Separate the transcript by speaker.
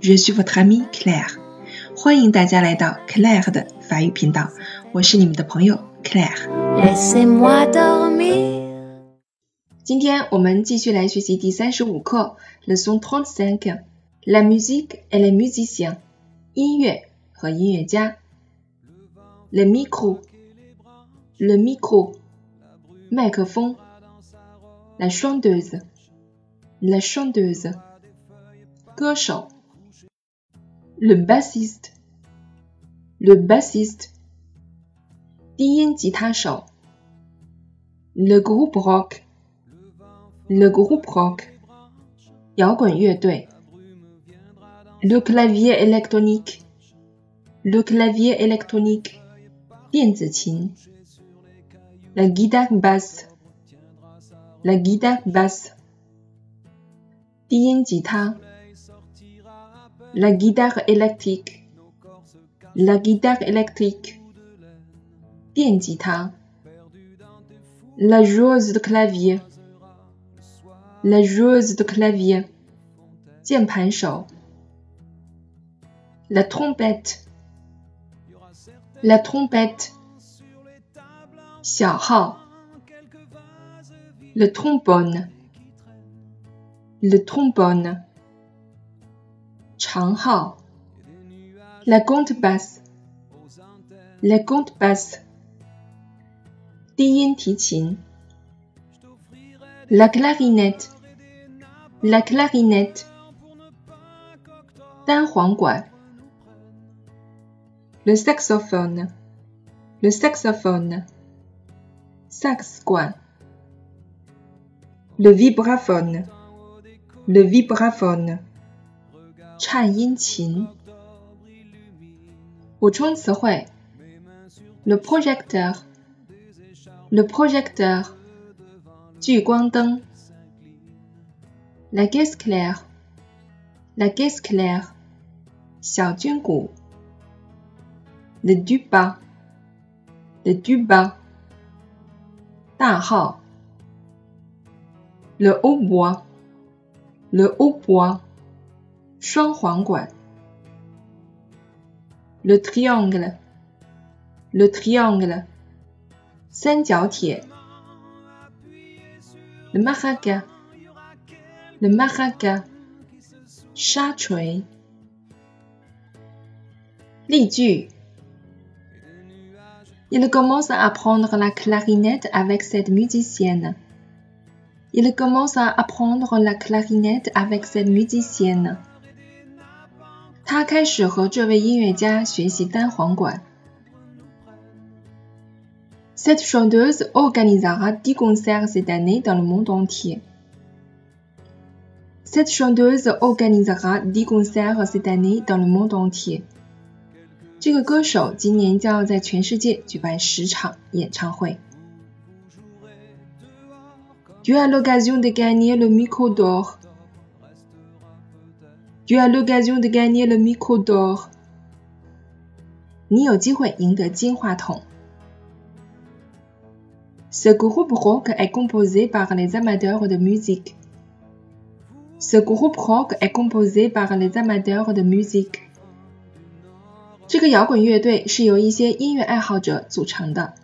Speaker 1: Je suis votre amie Claire. 欢迎大家来到 Claire 的法语频道，我是你们的朋友 Claire。今天我们继续来学习第三十五课，leçon trente-cinq，la musique et les musiciens，音乐和音乐家。le micro，le micro，麦克风。la chanteuse，la chanteuse。歌手 ，le bassiste，le bassiste，低音吉他手，le groupe rock，le groupe rock，摇滚乐队，le clavier électronique，le clavier électronique，电子琴，la guitare basse，la guitare basse，低音吉他。 La guitare électrique, la guitare électrique, la joueuse de clavier, la joueuse de clavier, la trompette, la trompette, le trombone, le trombone. La compte basse. La compte basse. La clarinette. La clarinette. Le saxophone. Le saxophone. Sax Le vibraphone. Le vibraphone 颤音琴。补充词汇：le projecteur，le projecteur，聚光灯；la guitare claire，la guitare claire，小军鼓；le tuba，le tuba，大号；le hautbois，le hautbois。 双簧管，le triangle，le triangle，三角铁，le maraca，le maraca，沙锤。例句：Il commence à apprendre la clarinette avec cette musicienne. Il commence à apprendre la clarinette avec cette musicienne. 他开始和这位音乐家学习单簧管。Cette chanteuse organisera dix concerts cette année dans le monde entier. Cette chanteuse organisera dix concerts cette année dans le monde entier. 这个歌手今年将要在全世界举办十场演唱会。Tu as l'occasion de gagner le micro d'or. Tu as l'occasion de gagner le micro d'or. 你有机会赢得金话筒。Ce groupe rock est composé par les amateurs de musique. Ce groupe rock est composé par les amateurs de musique. 这个摇滚乐队是由一些音乐爱好者组成的。